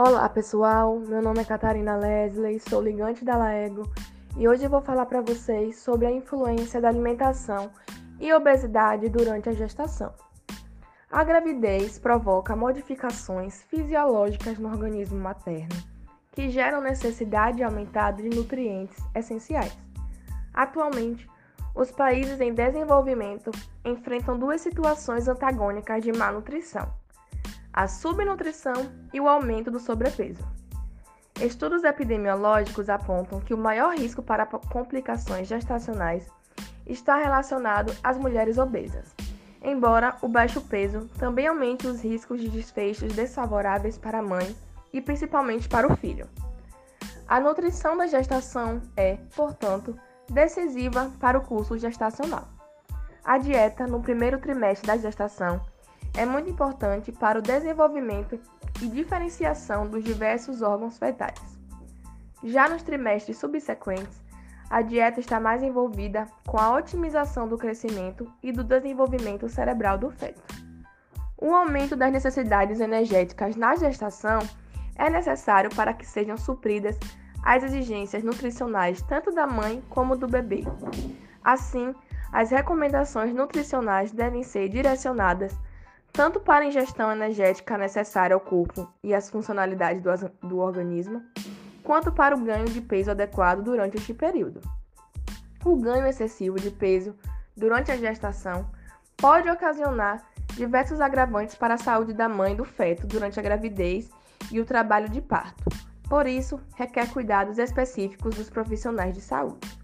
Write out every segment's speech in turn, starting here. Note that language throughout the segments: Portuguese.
Olá pessoal, meu nome é Catarina Leslie, sou ligante da Laego e hoje vou falar para vocês sobre a influência da alimentação e obesidade durante a gestação. A gravidez provoca modificações fisiológicas no organismo materno que geram necessidade aumentada de nutrientes essenciais. Atualmente, os países em desenvolvimento enfrentam duas situações antagônicas de malnutrição a subnutrição e o aumento do sobrepeso. Estudos epidemiológicos apontam que o maior risco para complicações gestacionais está relacionado às mulheres obesas, embora o baixo peso também aumente os riscos de desfechos desfavoráveis para a mãe e principalmente para o filho. A nutrição da gestação é, portanto, decisiva para o curso gestacional. A dieta no primeiro trimestre da gestação é muito importante para o desenvolvimento e diferenciação dos diversos órgãos fetais. Já nos trimestres subsequentes, a dieta está mais envolvida com a otimização do crescimento e do desenvolvimento cerebral do feto. O aumento das necessidades energéticas na gestação é necessário para que sejam supridas as exigências nutricionais tanto da mãe como do bebê. Assim, as recomendações nutricionais devem ser direcionadas tanto para a ingestão energética necessária ao corpo e às funcionalidades do, do organismo, quanto para o ganho de peso adequado durante este período. O ganho excessivo de peso durante a gestação pode ocasionar diversos agravantes para a saúde da mãe e do feto durante a gravidez e o trabalho de parto. Por isso, requer cuidados específicos dos profissionais de saúde.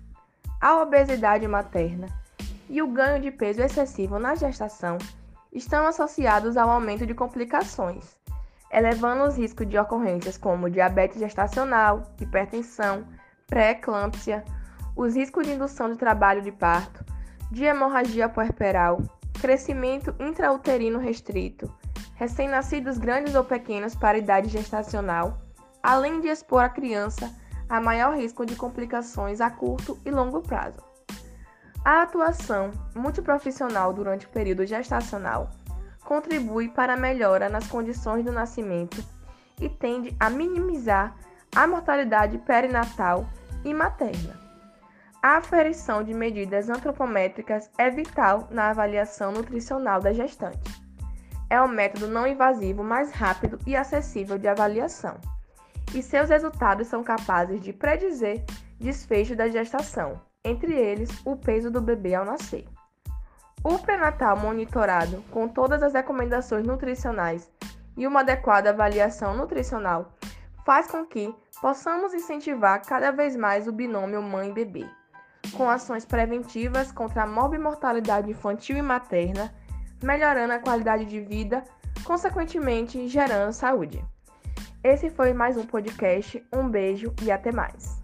A obesidade materna e o ganho de peso excessivo na gestação estão associados ao aumento de complicações, elevando os riscos de ocorrências como diabetes gestacional, hipertensão, pré-eclâmpsia, os riscos de indução de trabalho de parto, de hemorragia puerperal, crescimento intrauterino restrito, recém-nascidos grandes ou pequenos para idade gestacional, além de expor a criança a maior risco de complicações a curto e longo prazo. A atuação multiprofissional durante o período gestacional contribui para a melhora nas condições do nascimento e tende a minimizar a mortalidade perinatal e materna. A aferição de medidas antropométricas é vital na avaliação nutricional da gestante. É o método não invasivo mais rápido e acessível de avaliação, e seus resultados são capazes de predizer desfecho da gestação entre eles o peso do bebê ao nascer. O pré-natal monitorado com todas as recomendações nutricionais e uma adequada avaliação nutricional faz com que possamos incentivar cada vez mais o binômio mãe-bebê, com ações preventivas contra a morbimortalidade infantil e materna, melhorando a qualidade de vida, consequentemente gerando saúde. Esse foi mais um podcast. Um beijo e até mais.